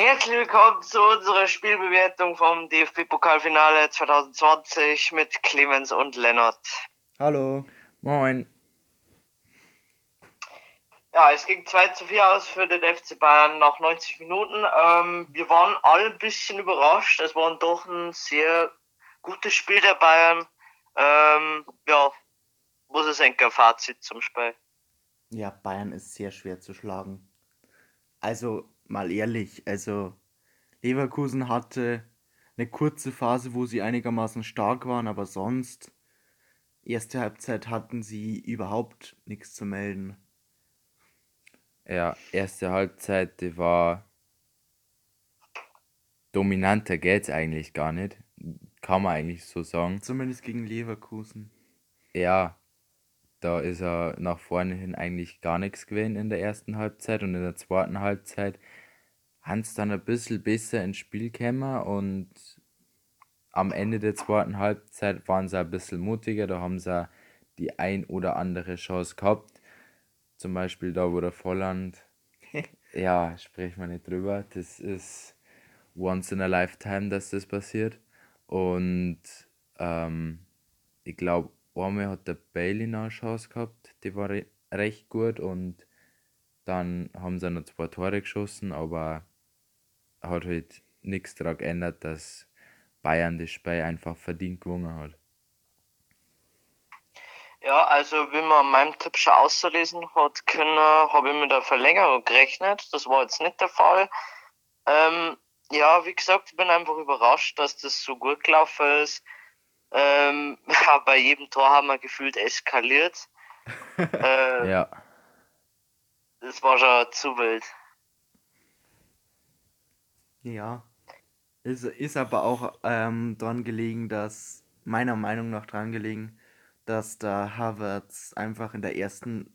Herzlich willkommen zu unserer Spielbewertung vom DFB-Pokalfinale 2020 mit Clemens und Lennart. Hallo. Moin. Ja, es ging 2 zu 4 aus für den FC Bayern nach 90 Minuten. Ähm, wir waren alle ein bisschen überrascht. Es war doch ein sehr gutes Spiel der Bayern. Ähm, ja, was ist ein Fazit zum Spiel? Ja, Bayern ist sehr schwer zu schlagen. Also, mal ehrlich, also Leverkusen hatte eine kurze Phase, wo sie einigermaßen stark waren, aber sonst, erste Halbzeit hatten sie überhaupt nichts zu melden. Ja, erste Halbzeit, die war dominanter geht's eigentlich gar nicht. Kann man eigentlich so sagen. Zumindest gegen Leverkusen. Ja, da ist er nach vorne hin eigentlich gar nichts gewesen in der ersten Halbzeit und in der zweiten Halbzeit haben sie dann ein bisschen besser ins Spiel gekommen und am Ende der zweiten Halbzeit waren sie ein bisschen mutiger, da haben sie die ein oder andere Chance gehabt. Zum Beispiel da, wo der Volland, ja, sprechen wir nicht drüber, das ist once in a lifetime, dass das passiert. Und ähm, ich glaube, einmal hat der Bailey noch eine Chance gehabt, die war re recht gut und dann haben sie noch zwei Tore geschossen, aber hat halt nichts daran geändert, dass Bayern das Spiel einfach verdient gewonnen hat. Ja, also wie man an meinem Tipp schon auslesen hat können, habe ich mit der Verlängerung gerechnet. Das war jetzt nicht der Fall. Ähm, ja, wie gesagt, ich bin einfach überrascht, dass das so gut gelaufen ist. Ähm, ja, bei jedem Tor haben wir gefühlt eskaliert. äh, Ja, Das war schon zu wild. Ja. Ist, ist aber auch ähm, dran gelegen, dass, meiner Meinung nach dran gelegen, dass da Havertz einfach in der ersten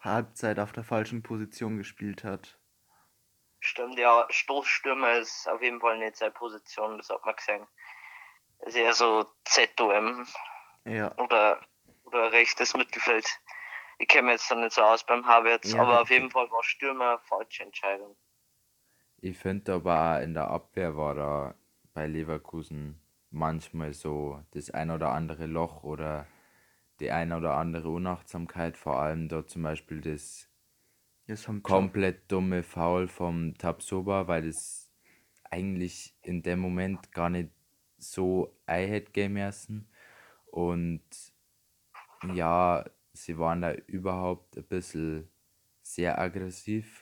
Halbzeit auf der falschen Position gespielt hat. Stimmt, ja, Stoßstürmer ist auf jeden Fall nicht seine Position, das hat man gesehen. Ist eher so ZOM Ja. oder, oder rechtes Mittelfeld. Ich kenne mich jetzt da nicht so aus beim Havertz, Ja, aber auf jeden Fall war Stürmer falsche Entscheidung. Ich finde aber auch in der Abwehr war da bei Leverkusen manchmal so das ein oder andere Loch oder die ein oder andere Unachtsamkeit, vor allem da zum Beispiel das Das komplett dumme Foul vom Tabsoba, weil das eigentlich in dem Moment gar nicht so ei hätte gehen müssen. Und ja, sie waren da überhaupt ein bisschen sehr aggressiv.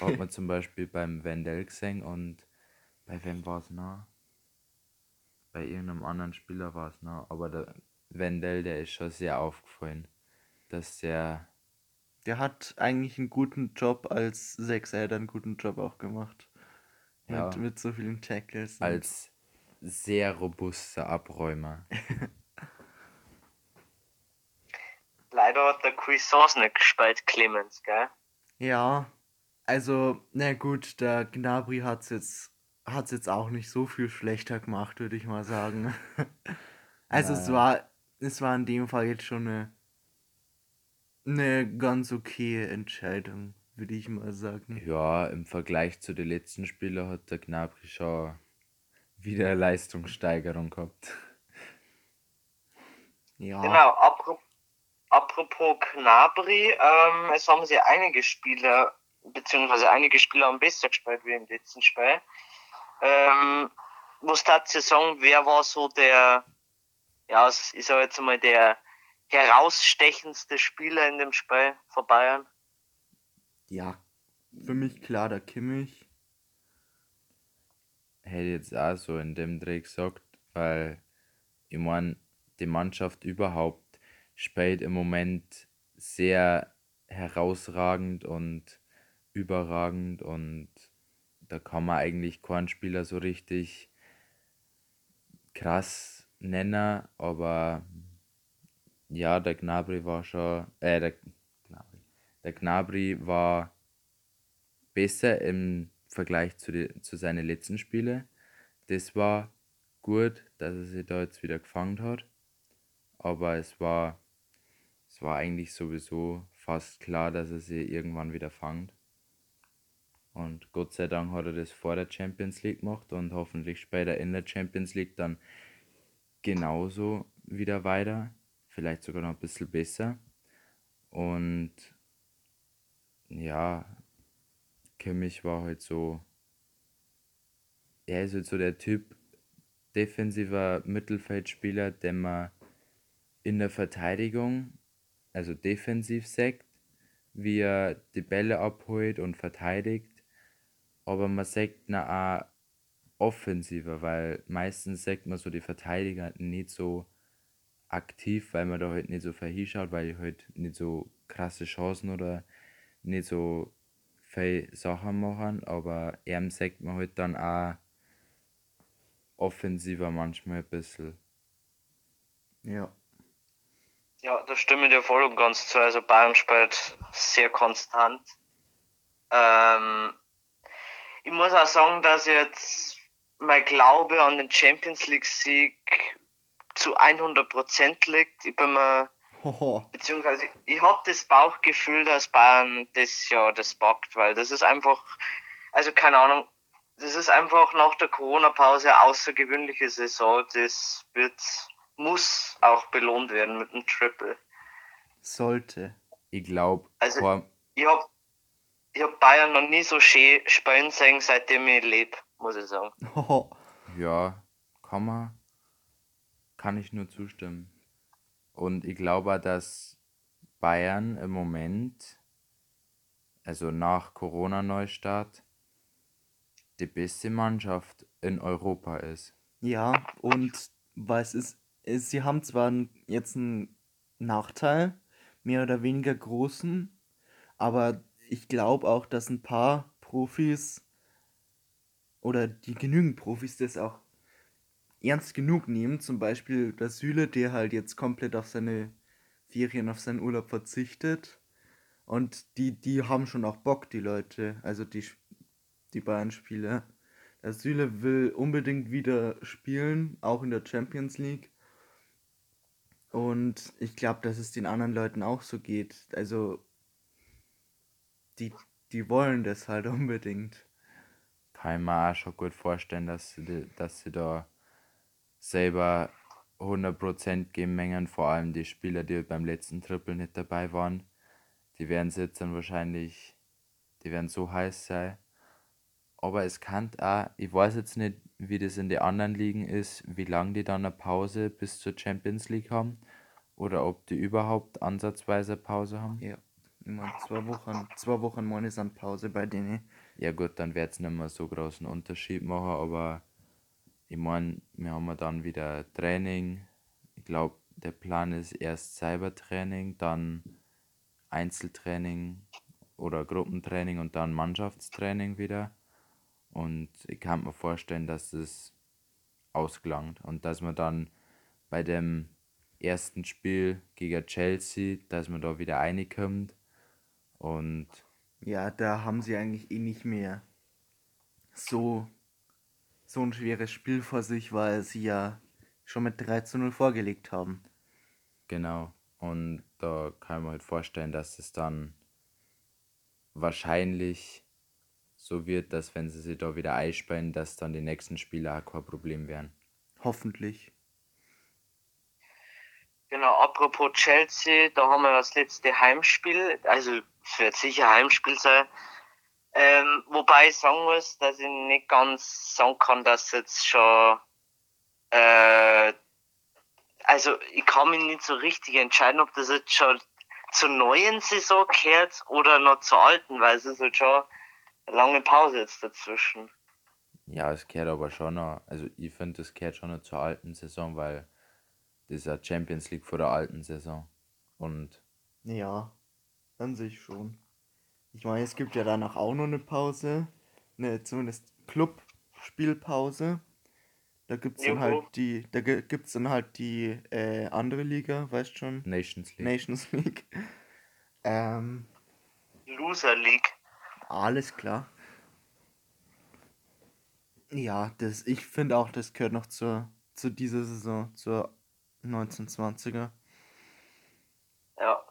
Hat man zum Beispiel beim Wendell gesehen und bei wem war es noch? Bei irgendeinem anderen Spieler war es noch. Aber der Wendell, der ist schon sehr aufgefallen, dass der Der hat eigentlich einen guten Job als Sechser, er hat einen guten Job auch gemacht. Ja. Mit, mit so vielen Tackles. als sehr robuster Abräumer. Leider hat der Cuisance nicht gespielt, Clemens, gell? Ja, also, na gut, der Gnabry hat's jetzt, hat's jetzt auch nicht so viel schlechter gemacht, würde ich mal sagen. Also es Ja. war, es war in dem Fall jetzt schon eine, eine ganz okaye Entscheidung, würde ich mal sagen. Ja, im Vergleich zu den letzten Spielen hat der Gnabry schon wieder eine Leistungssteigerung gehabt. Ja, Genau, apro- apropos Gnabry, ähm, es haben sich einige Spieler, beziehungsweise einige Spieler haben besser gespielt wie im letzten Spiel. Ähm, was dazu sagen, wer war so der, ja, ich sag jetzt mal, der herausstechendste Spieler in dem Spiel von Bayern? ja, für mich klar der Kimmich. Hätte ich jetzt auch so in dem Dreh gesagt, weil ich meine, die Mannschaft überhaupt spielt im Moment sehr herausragend und überragend und da kann man eigentlich keinen Spieler so richtig krass nennen, aber ja, der Gnabry war schon, äh, der Gnabry, der Gnabry war besser im Vergleich zu, zu seinen letzten Spielen. Das war gut, dass er sich da jetzt wieder gefangen hat. Aber es war, es war eigentlich sowieso fast klar, dass er sie irgendwann wieder fangt. Und Gott sei Dank hat er das vor der Champions League gemacht und hoffentlich später in der Champions League dann genauso wieder weiter. Vielleicht sogar noch ein bisschen besser. Und ja, Kimmich war halt so. Er ist halt so der Typ defensiver Mittelfeldspieler, der man in der Verteidigung, also defensiv sagt, wie er die Bälle abholt und verteidigt. Aber man sagt na auch offensiver, weil meistens sagt man so die Verteidiger nicht so aktiv, weil man da halt nicht so verhinschaut, weil ich halt nicht so krasse Chancen oder nicht so viele Sachen machen, aber er sagt man halt dann auch offensiver manchmal ein bisschen. Ja. Ja, da stimme ich dir voll und ganz zu. Also Bayern spielt sehr konstant. Ähm, ich muss auch sagen, dass jetzt mein Glaube an den Champions League Sieg zu 100% liegt. Ich bin mir, Hoho. beziehungsweise ich habe das Bauchgefühl, dass Bayern das Jahr das packt, weil das ist einfach, also keine Ahnung, das ist einfach nach der Corona-Pause eine außergewöhnliche Saison. Das wird, muss auch belohnt werden mit einem Triple. Sollte. Ich glaube, Also- Ich hab, ich hab Bayern noch nie so schön spielen sehen, seitdem ich lebe, muss ich sagen. Ja, kann man, kann ich nur zustimmen. Und ich glaube dass Bayern im Moment, also nach Corona-Neustart, die beste Mannschaft in Europa ist. Ja, und weil es ist, es- sie haben zwar jetzt einen Nachteil, mehr oder weniger großen, aber ich glaube auch, dass ein paar Profis oder die genügend Profis das auch ernst genug nehmen. Zum Beispiel der Süle, der halt jetzt komplett auf seine Ferien, auf seinen Urlaub verzichtet. Und die, die haben schon auch Bock, die Leute, also die, die Bayern-Spieler. Der Süle will unbedingt wieder spielen, auch in der Champions League. Und ich glaube, dass es den anderen Leuten auch so geht. Also, die, die wollen das halt unbedingt. Kann ich mir auch schon gut vorstellen, dass sie, dass sie da selber 100% geben mengen, vor allem die Spieler, die beim letzten Triple nicht dabei waren. Die werden jetzt dann wahrscheinlich, die werden so heiß sein. Aber es kann auch, ich weiß jetzt nicht, wie das in den anderen Ligen ist, wie lange die dann eine Pause bis zur Champions League haben oder ob die überhaupt ansatzweise eine Pause haben. Ja, immer zwei Wochen, zwei Wochen meine sind Pause bei denen. Ja gut, dann wird es nicht mehr so großen Unterschied machen, aber ich meine, wir haben dann wieder Training. Ich glaube, der Plan ist erst Cybertraining, dann Einzeltraining oder Gruppentraining und dann Mannschaftstraining wieder. Und ich kann mir vorstellen, dass es ausgelangt und dass man dann bei dem ersten Spiel gegen Chelsea, dass man da wieder reinkommt und Ja, da haben sie eigentlich eh nicht mehr so, so ein schweres Spiel vor sich, weil sie ja schon mit 3 zu 0 vorgelegt haben. Genau. Und da kann man halt vorstellen, dass es dann wahrscheinlich so wird, dass wenn sie sich da wieder einsperren, dass dann die nächsten Spiele auch kein Problem werden. Hoffentlich. Genau, apropos Chelsea, da haben wir das letzte Heimspiel, also es wird sicher Heimspiel sein. Ähm, wobei ich sagen muss, dass ich nicht ganz sagen kann, dass jetzt schon, äh, also ich kann mich nicht so richtig entscheiden, ob das jetzt schon zur neuen Saison gehört oder noch zur alten, weil es ist halt schon eine lange Pause jetzt dazwischen. Ja, es gehört aber schon noch, also ich finde, es gehört schon noch zur alten Saison, weil das ist ja Champions League vor der alten Saison. Und Ja, an sich schon. Ich meine, es gibt ja danach auch noch eine Pause, eine zumindest Club-Spielpause. Da gibt's dann halt die, da gi- gibt's dann halt die äh, andere Liga, weißt schon, Nations League. Nations League. Ähm, Loser League. alles klar. Ja, das, ich finde auch, das gehört noch zur, zu dieser Saison, zur 1920er. Ja.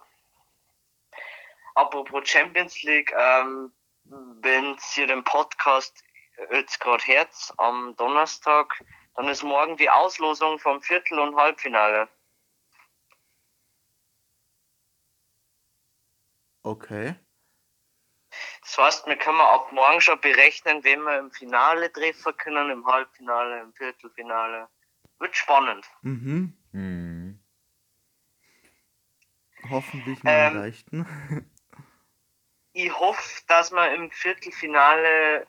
Apropos Champions League, ähm, wenn ihr den Podcast jetzt gerade hört, am Donnerstag, dann ist morgen die Auslosung vom Viertel- und Halbfinale. Okay. Das heißt, wir können ab morgen schon berechnen, wen wir im Finale treffen können, im Halbfinale, im Viertelfinale. Wird spannend. Mhm. Mhm. Hoffentlich mal Ähm, leichten. Ich hoffe, dass wir im Viertelfinale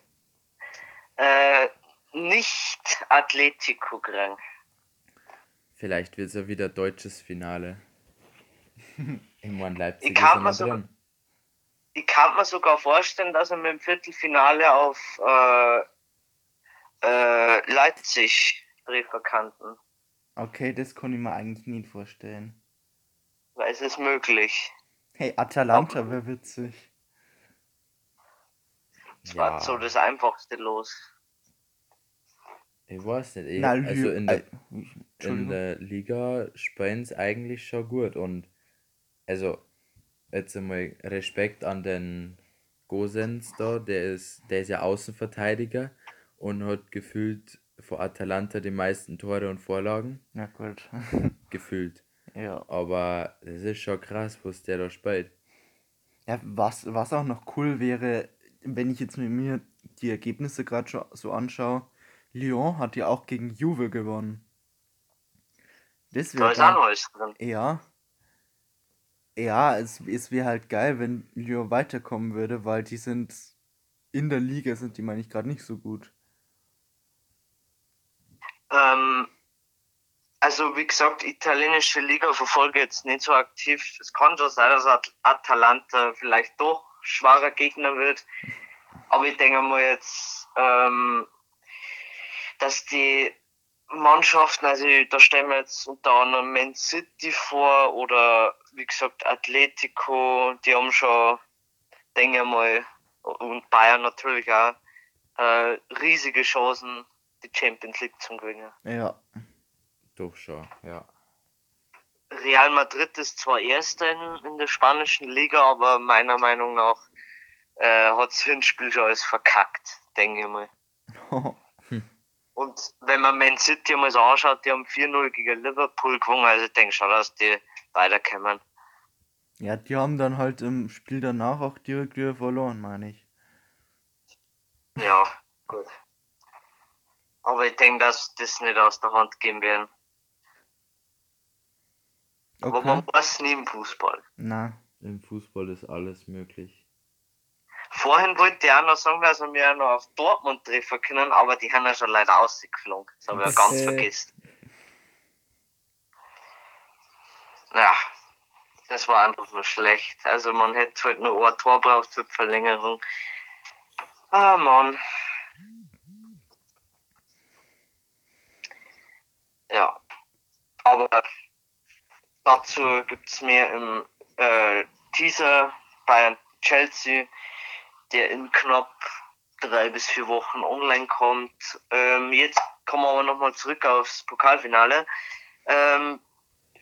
äh, nicht Atletico kriegen. Vielleicht wird es ja wieder deutsches Finale. Irgendwann Leipzig Ich kann mir noch so- drin. Ich kann mir sogar vorstellen, dass wir mit dem Viertelfinale auf äh, äh, Leipzig könnten. Okay, das kann ich mir eigentlich nicht vorstellen. Weil es ist möglich. Hey, Atalanta wäre witzig. Das Ja, war so das einfachste Los. ich weiß nicht. Ich, Na, also in der, in der Liga spielen sie eigentlich schon gut. Und also jetzt einmal Respekt an den Gosens da, der ist, der ist ja Außenverteidiger und hat gefühlt vor Atalanta die meisten Tore und Vorlagen. Na gut. Gefühlt. ja. Aber das ist schon krass, was der da spielt. Ja, was, was auch noch cool wäre, wenn ich jetzt mit mir die Ergebnisse gerade so anschaue, Lyon hat ja auch gegen Juve gewonnen. Das Da wäre ist auch noch drin. Ja. Ja, es, es wäre halt geil, wenn Lyon weiterkommen würde, weil die sind in der Liga sind die, meine ich, gerade nicht so gut. Ähm, also wie gesagt, italienische Liga verfolge jetzt nicht so aktiv. Es kann schon sein, dass At Atalanta vielleicht doch schwerer Gegner wird. Aber ich denke mal jetzt, ähm, dass die Mannschaften, also da stellen wir jetzt unter anderem Man City vor oder wie gesagt Atletico, die haben schon, denke mal, und Bayern natürlich auch, äh, riesige Chancen, die Champions League zu gewinnen. Ja. Doch schon, ja. Real Madrid ist zwar Erster in, in der spanischen Liga, aber meiner Meinung nach äh, hat das Hinspiel schon alles verkackt, denke ich mal. Und wenn man Man City mal so anschaut, die haben 4-0 gegen Liverpool gewonnen, also ich denke schon, dass die weiterkommen. Ja, die haben dann halt im Spiel danach auch direkt wieder verloren, meine ich. Ja, gut. Aber ich denke, dass das nicht aus der Hand gehen werden. Aber Okay. man weiß nie im Fußball. Na, Im Fußball ist alles möglich. Vorhin wollte ich auch noch sagen, dass wir ja noch auf Dortmund treffen können, aber die haben ja schon leider ausgeflogen. Das habe ich ja ganz vergessen. Ja, das war einfach nur schlecht. Also man hätte halt nur ein Tor braucht zur Verlängerung. Ah, Mann. Ja. Aber dazu gibt's mehr im äh, Teaser bei Chelsea, der in knapp drei bis vier Wochen online kommt. Ähm, jetzt kommen wir aber nochmal zurück aufs Pokalfinale. Ähm,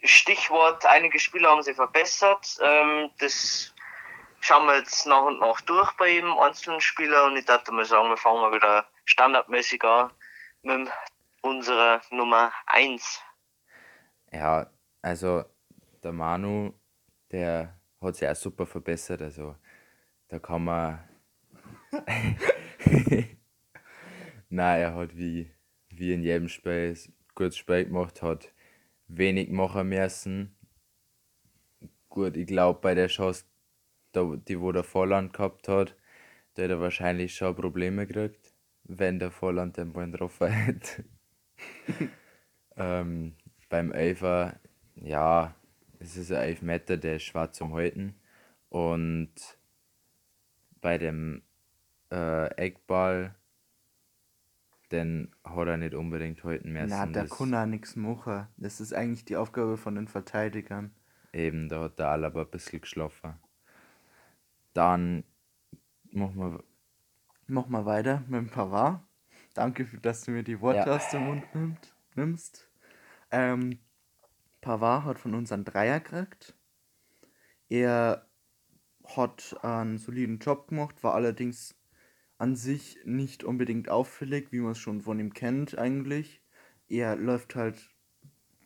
Stichwort, einige Spieler haben sie verbessert. Ähm, das schauen wir jetzt nach und nach durch bei jedem einzelnen Spieler und ich dachte mal sagen, wir fangen mal wieder standardmäßig an mit unserer Nummer 1. Ja, also der Manu, der hat sich auch super verbessert. Also da kann man. Nein, er hat wie, wie in jedem Spiel gutes Spiel gemacht, hat wenig machen müssen. Gut, ich glaube bei der Chance, die wo der Volland gehabt hat, da hätte er wahrscheinlich schon Probleme gekriegt, wenn der Volland den Ball getroffen hätte. ähm, beim Elfer, ja, es ist ein Elfmeter, der ist schwer zum Halten. Und bei dem äh, Eckball, den hat er nicht unbedingt halten müssen. na, da kann er nichts machen. Das ist eigentlich die Aufgabe von den Verteidigern. Eben, da hat der Alaba ein bisschen geschlafen. Dann machen wir Mach mal weiter mit dem Pavard. Danke, für, dass du mir die Worte Ja. aus dem Mund nimmst. Ähm, Pavard hat von uns einen Dreier gekriegt. Er hat einen soliden Job gemacht, war allerdings an sich nicht unbedingt auffällig, wie man es schon von ihm kennt eigentlich. Er läuft halt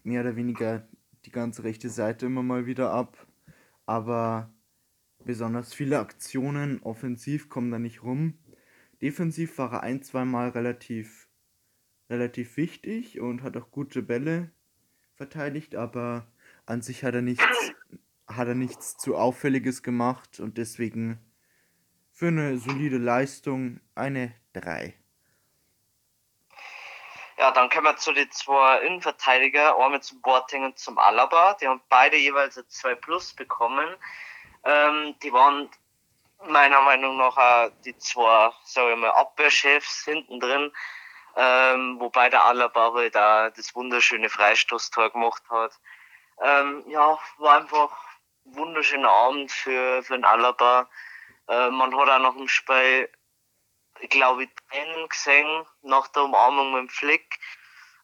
mehr oder weniger die ganze rechte Seite immer mal wieder ab, aber besonders viele Aktionen offensiv kommen da nicht rum. Defensiv war er ein, zweimal relativ, relativ wichtig und hat auch gute Bälle verteidigt, aber an sich hat er nichts, hat er nichts zu Auffälliges gemacht und deswegen für eine solide Leistung eine 3. Ja, dann kommen wir zu den zwei Innenverteidiger, einmal zum Boateng und zum Alaba. Die haben beide jeweils ein 2 Plus bekommen. Ähm, die waren meiner Meinung nach die zwei, sag ich mal, Abwehrchefs hinten drin. Ähm, wobei der Alaba auch das wunderschöne Freistoßtor gemacht hat. Ähm, ja, war einfach ein wunderschöner Abend für, für den Alaba. Äh, man hat auch nach dem Spiel, glaube ich, Tränen gesehen, nach der Umarmung mit dem Flick.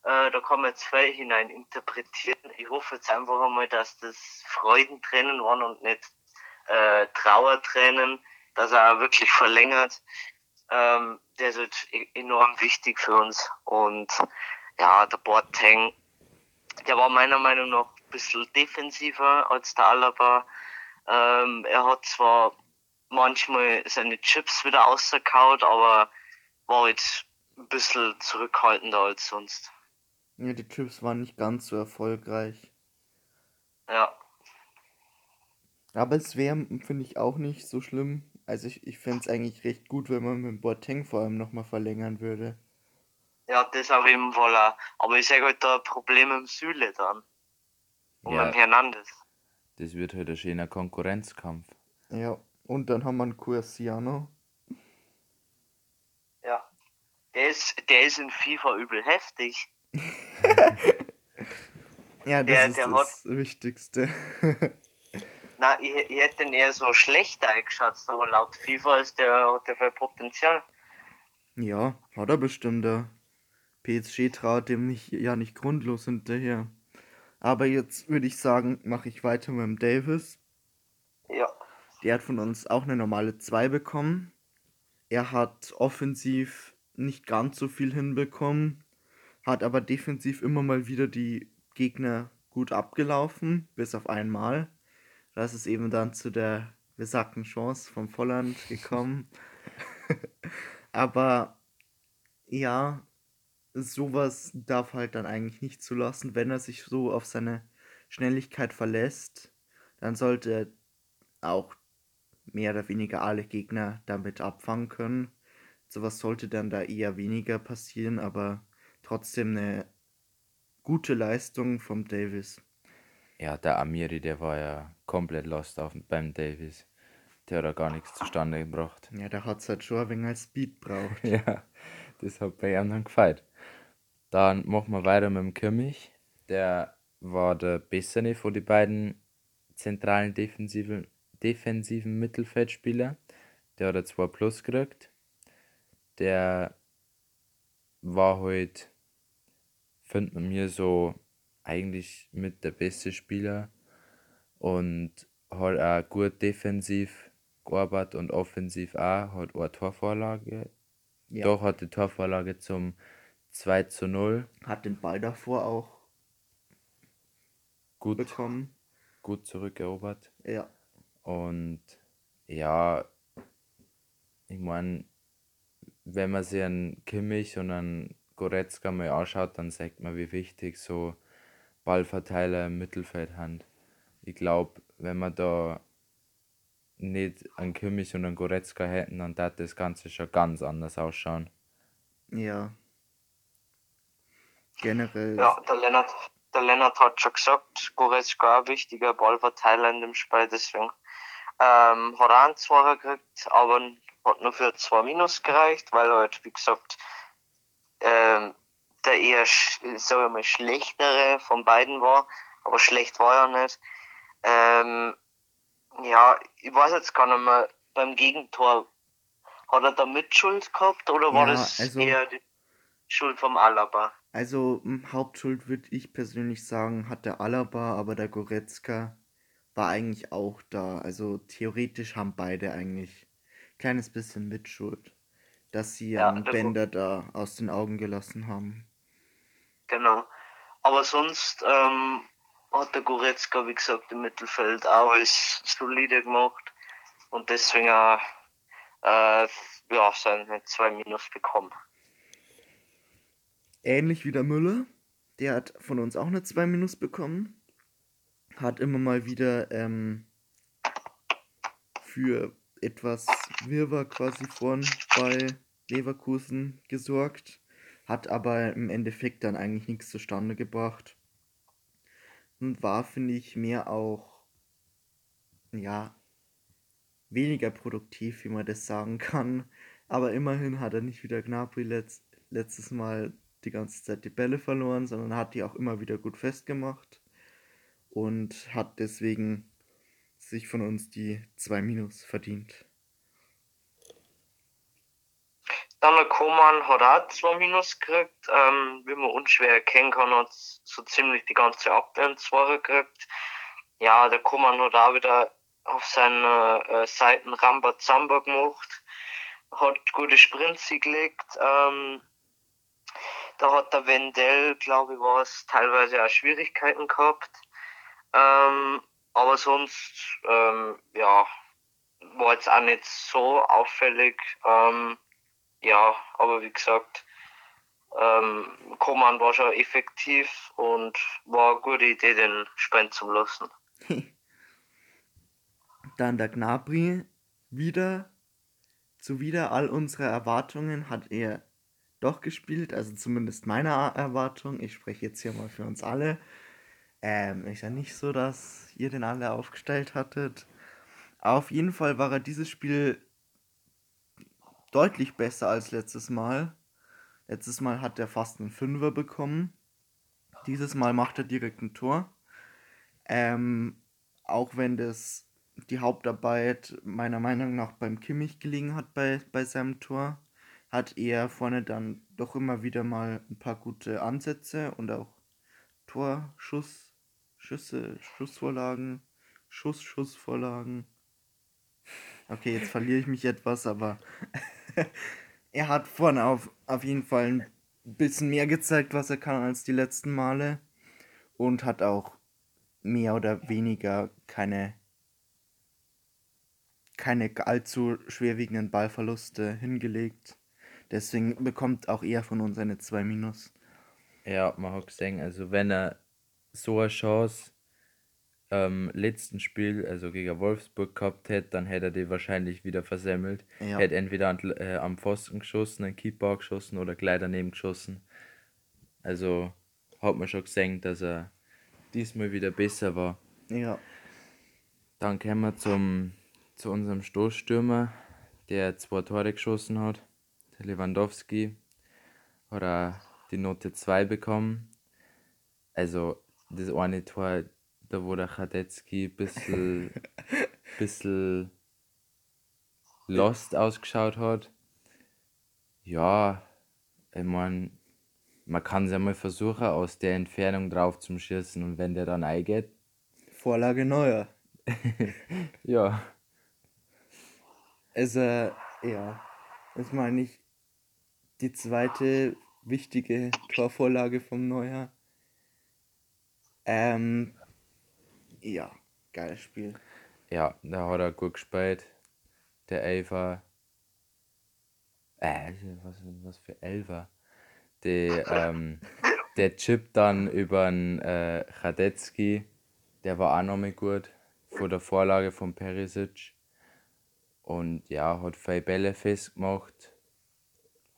Äh, da kann man zwei hinein interpretieren. Ich hoffe jetzt einfach einmal, dass das Freudentränen waren und nicht äh, Trauertränen, dass er wirklich verlängert. Ähm, der ist halt e-, enorm wichtig für uns. Und ja, der Boateng, der war meiner Meinung nach ein bisschen defensiver als der Alaba. Ähm, er hat zwar manchmal seine Chips wieder rausgekaut, aber war jetzt ein bisschen zurückhaltender als sonst. Ja, die Chips waren nicht ganz so erfolgreich. Ja. Aber es wäre, finde ich, auch nicht so schlimm. Also ich, ich fände es eigentlich recht gut, wenn man mit dem Boateng vor allem nochmal verlängern würde. Ja, das auf jeden Fall auch. Aber ich sehe halt da ein Problem im Süle dann. Und Ja. mit Hernandez. Das wird halt ein schöner Konkurrenzkampf. Ja, und dann haben wir einen Cuerciano. Ja. Der ist, der ist in FIFA übel heftig. Ja, das Der- ist der das Wichtigste. Na, ich, ich hätte den eher so schlecht eingeschätzt, aber laut FIFA ist der, hat der viel Potenzial. ja, hat er bestimmt. Der PSG traut dem nicht, ja nicht grundlos hinterher. Aber jetzt würde ich sagen, mache ich weiter mit dem Davis. Ja. Der hat von uns auch eine normale 2 bekommen. Er hat offensiv nicht ganz so viel hinbekommen, hat aber defensiv immer mal wieder die Gegner gut abgelaufen, bis auf einmal. Das ist eben dann zu der besagten Chance vom Volland gekommen. aber ja, sowas darf halt dann eigentlich nicht zulassen, wenn er sich so auf seine Schnelligkeit verlässt, dann sollte er auch mehr oder weniger alle Gegner damit abfangen können. Sowas sollte dann da eher weniger passieren, aber trotzdem eine gute Leistung vom Davis. Ja, der Amiri, der war ja komplett lost auf, beim Davis. Der hat da gar nichts zustande gebracht. Ja, der hat halt schon ein wenig als Speed braucht. Ja, das hat bei ihm dann gefällt. Dann machen wir weiter mit dem Kimmich. Der war der bessere von den beiden zentralen defensiven, defensiven Mittelfeldspieler. Der hat ein 2 Plus gekriegt. Der war halt, findet man mir so eigentlich mit der beste Spieler und hat auch gut defensiv gearbeitet und offensiv auch, hat eine Torvorlage Ja. doch hat die Torvorlage zum 2 zu 0 Hat den Ball davor auch gut, bekommen. gut zurückerobert. Ja. Und ja, ich meine, wenn man sich einen Kimmich und einen Goretzka mal anschaut, dann sagt man, wie wichtig so Ballverteiler im Mittelfeld haben. Ich glaube, wenn man da nicht einen Kimmich und einen Goretzka hätten, dann darf das Ganze schon ganz anders ausschauen. Ja. Generell. Ja, der Lennart, der Lennart hat schon gesagt, Goretzka ein wichtiger Ballverteiler in dem Spiel, deswegen ähm, hat er einen Zweier gekriegt, aber hat nur für zwei Minus gereicht, weil er halt, wie gesagt, ähm, der eher, sag ich mal, schlechtere von beiden war, aber schlecht war er nicht. Ähm, ja, ich weiß jetzt gar nicht mehr, beim Gegentor, hat er da Mitschuld gehabt oder war Ja, das also- eher die Schuld vom Alaba? Also m, Hauptschuld würde ich persönlich sagen, hat der Alaba, aber der Goretzka war eigentlich auch da. Also theoretisch haben beide eigentlich ein kleines bisschen Mitschuld, dass sie Ja, der Gu- Bender da aus den Augen gelassen haben. Genau. Aber sonst ähm, hat der Goretzka, wie gesagt, im Mittelfeld auch alles solide gemacht und deswegen auch äh, ja, seine zwei Minus bekommen. Ähnlich wie der Müller, der hat von uns auch eine 2 Minus bekommen. Hat immer mal wieder ähm, für etwas Wirrwarr quasi vorn bei Leverkusen gesorgt. Hat aber im Endeffekt dann eigentlich nichts zustande gebracht. Und war, finde ich, mehr auch, ja, weniger produktiv, wie man das sagen kann. Aber immerhin hat er nicht wieder Gnabry letzt, letztes Mal die ganze Zeit die Bälle verloren, sondern hat die auch immer wieder gut festgemacht und hat deswegen sich von uns die 2 Minus verdient. Dann der Koman hat auch zwei Minus gekriegt. Ähm, wie man unschwer erkennen kann, hat so ziemlich die ganze Abwehr Zweier gekriegt. Ja, der Koman hat auch wieder auf seine äh, Seiten Ramba Zamba gemacht. Hat gute Sprints gelegt. Ähm, da hat der Wendell, glaube ich, war es teilweise auch Schwierigkeiten gehabt. Ähm, aber sonst, ähm, ja, war jetzt auch nicht so auffällig. Ähm, ja, aber wie gesagt, ähm, Koman war schon effektiv und war eine gute Idee, den spenden zu lassen. Dann der Gnabry wieder, zuwider all unserer Erwartungen hat er doch gespielt, also zumindest meiner Erwartung. Ich spreche jetzt hier mal für uns alle. Ähm, ist ja nicht so, dass ihr den alle aufgestellt hattet. Auf jeden Fall war er dieses Spiel deutlich besser als letztes Mal. Letztes Mal hat er fast einen Fünfer bekommen. Dieses Mal macht er direkt ein Tor. Ähm, auch wenn das die Hauptarbeit meiner Meinung nach beim Kimmich gelegen hat bei, bei seinem Tor, hat er vorne dann doch immer wieder mal ein paar gute Ansätze und auch Torschuss, Schüsse, Schussvorlagen, Schuss, Schussvorlagen. Okay, jetzt verliere ich mich etwas, aber er hat vorne auf, auf jeden Fall ein bisschen mehr gezeigt, was er kann als die letzten Male und hat auch mehr oder weniger keine keine allzu schwerwiegenden Ballverluste hingelegt. Deswegen bekommt auch er von uns eine 2 Minus. Ja, man hat gesehen, also wenn er so eine Chance ähm, letzten Spiel, also gegen Wolfsburg gehabt hätte, dann hätte er die wahrscheinlich wieder versemmelt. Ja. Hätte entweder an, äh, am Pfosten geschossen, einen Keeper geschossen oder gleich daneben geschossen. Also hat man schon gesehen, dass er diesmal wieder besser war. Ja. Dann kommen wir zum, zu unserem Stoßstürmer, der zwei Tore geschossen hat. Der Lewandowski hat die Note 2 bekommen. Also das eine Tor, da wo der Chadetzky ein bisschen, bisschen lost ausgeschaut hat. Ja, ich meine, man kann es ja mal versuchen, aus der Entfernung drauf zu schießen und wenn der dann eingeht, Vorlage neuer. ja, Also, ja, das meine ich die zweite wichtige Torvorlage vom Neuer. Ähm, ja, geiles Spiel. Ja, da hat er gut gespielt. Der Elfer. Äh, was, was für Elfer? Die, ähm, der Chip dann über den äh, Radetzky, der war auch nochmal gut. Vor der Vorlage von Perisic. Und ja, hat viele Bälle festgemacht.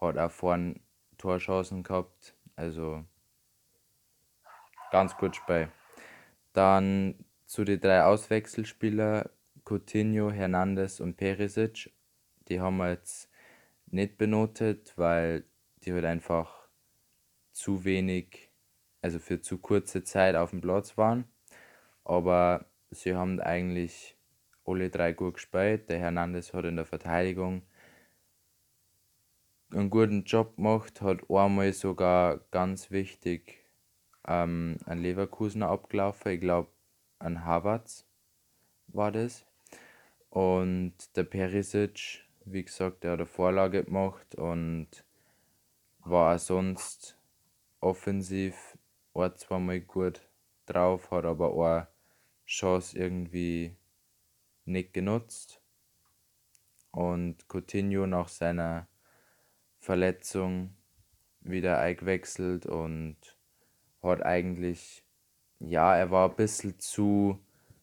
Hat auch vorne Torchancen gehabt. Also ganz gut Spiel. Dann zu den drei Auswechselspieler Coutinho, Hernandez und Perisic. Die haben wir jetzt nicht benotet, weil die halt einfach zu wenig, also für zu kurze Zeit auf dem Platz waren. Aber sie haben eigentlich alle drei gut gespielt. Der Hernandez hat in der Verteidigung einen guten Job gemacht, hat einmal sogar ganz wichtig ähm, einen Leverkusener abgelaufen, ich glaube an Havertz. war das. Und der Perisic, wie gesagt, der hat eine Vorlage gemacht und war auch sonst offensiv ein, zweimal gut drauf, hat aber auch Chance irgendwie nicht genutzt. Und Coutinho nach seiner Verletzung wieder eingewechselt und hat eigentlich, ja, er war ein bisschen zu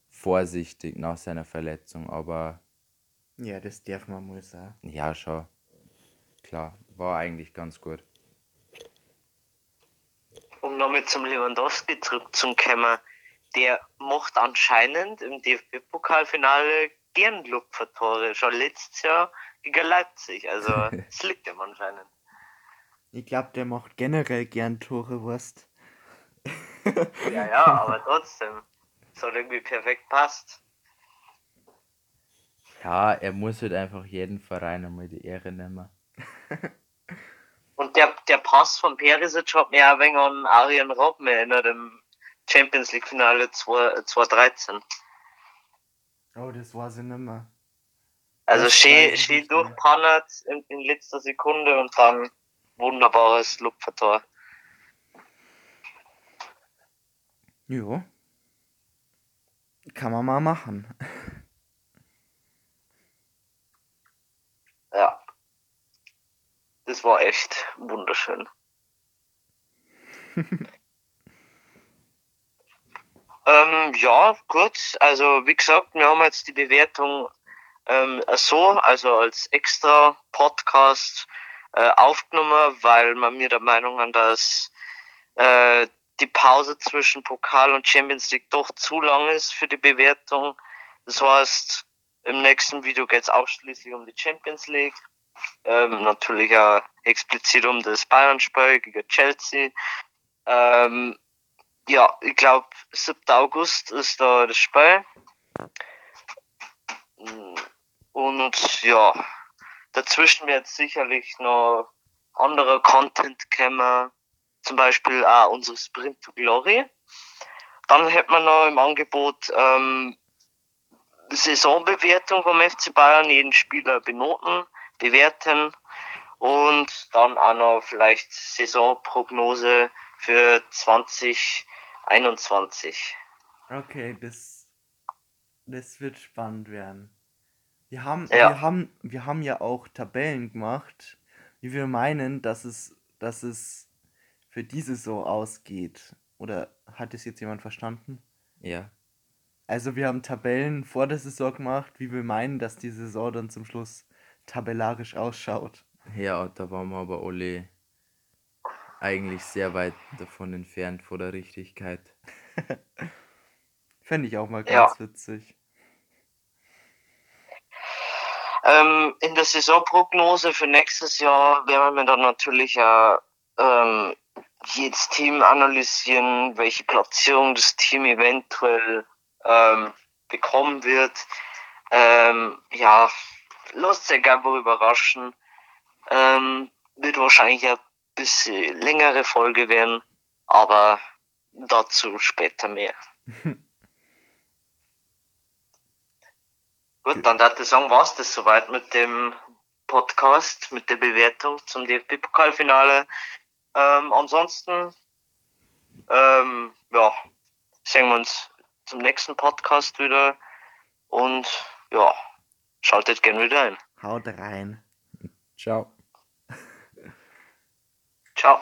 vorsichtig nach seiner Verletzung, aber Ja, das darf man mal sagen. ja, schon. Klar, war eigentlich ganz gut. Um nochmal zum Lewandowski zurückzukommen, der macht anscheinend im DFB-Pokalfinale gern Lupfertore. Schon letztes Jahr gegen Leipzig. Also, es liegt ihm anscheinend. Ich glaube, der macht generell gern Tore, Wurst. Ja, ja, aber trotzdem. Es hat irgendwie perfekt passt. Ja, er muss halt einfach jeden Verein einmal die Ehre nehmen. Und der, der Pass von Perisic hat mich auch ein wenig an Arjen Robben erinnert im Champions League Finale 2 2013. Oh, das weiß ich nicht mehr. Also schön, schön durchpannert in, in letzter Sekunde und dann wunderbares Lupfertor. Jo. Kann man mal machen. Ja. Das war echt wunderschön. ähm, ja, gut. Also wie gesagt, wir haben jetzt die Bewertung ähm, so, also als extra Podcast äh, aufgenommen, weil wir mir der Meinung sind, dass äh, die Pause zwischen Pokal und Champions League doch zu lang ist für die Bewertung. Das heißt, im nächsten Video geht es ausschließlich um die Champions League. Ähm, natürlich auch explizit um das Bayern-Spiel gegen Chelsea. Ähm, ja, ich glaube, 7. August ist da das Spiel. Und ja, dazwischen wird sicherlich noch anderer Content kommen. Zum Beispiel auch unsere Sprint to Glory. Dann hätte man noch im Angebot ähm, Saisonbewertung vom FC Bayern, jeden Spieler benoten, bewerten und dann auch noch vielleicht Saisonprognose für 2021. Okay, das, das wird spannend werden. Wir haben, Ja. wir haben, wir haben ja auch Tabellen gemacht, wie wir meinen, dass es, dass es für diese so ausgeht. Oder hat es jetzt jemand verstanden? Ja. Also wir haben Tabellen vor der Saison gemacht, wie wir meinen, dass die Saison dann zum Schluss tabellarisch ausschaut. Ja, da waren wir aber alle eigentlich sehr weit davon entfernt vor der Richtigkeit. Fände ich auch mal Ja. ganz witzig. Ähm, in der Saisonprognose für nächstes Jahr werden wir dann natürlich auch ähm, jedes Team analysieren, welche Platzierung das Team eventuell ähm, bekommen wird. Ähm, ja, lasst euch einfach überraschen. Ähm, wird wahrscheinlich ein bisschen längere Folge werden, aber dazu später mehr. Gut, dann darf ich sagen, war's das soweit mit dem Podcast, mit der Bewertung zum DFB-Pokalfinale. Ähm, ansonsten, ähm, ja, sehen wir uns zum nächsten Podcast wieder und ja, schaltet gerne wieder ein. Haut rein. Ciao. Ciao.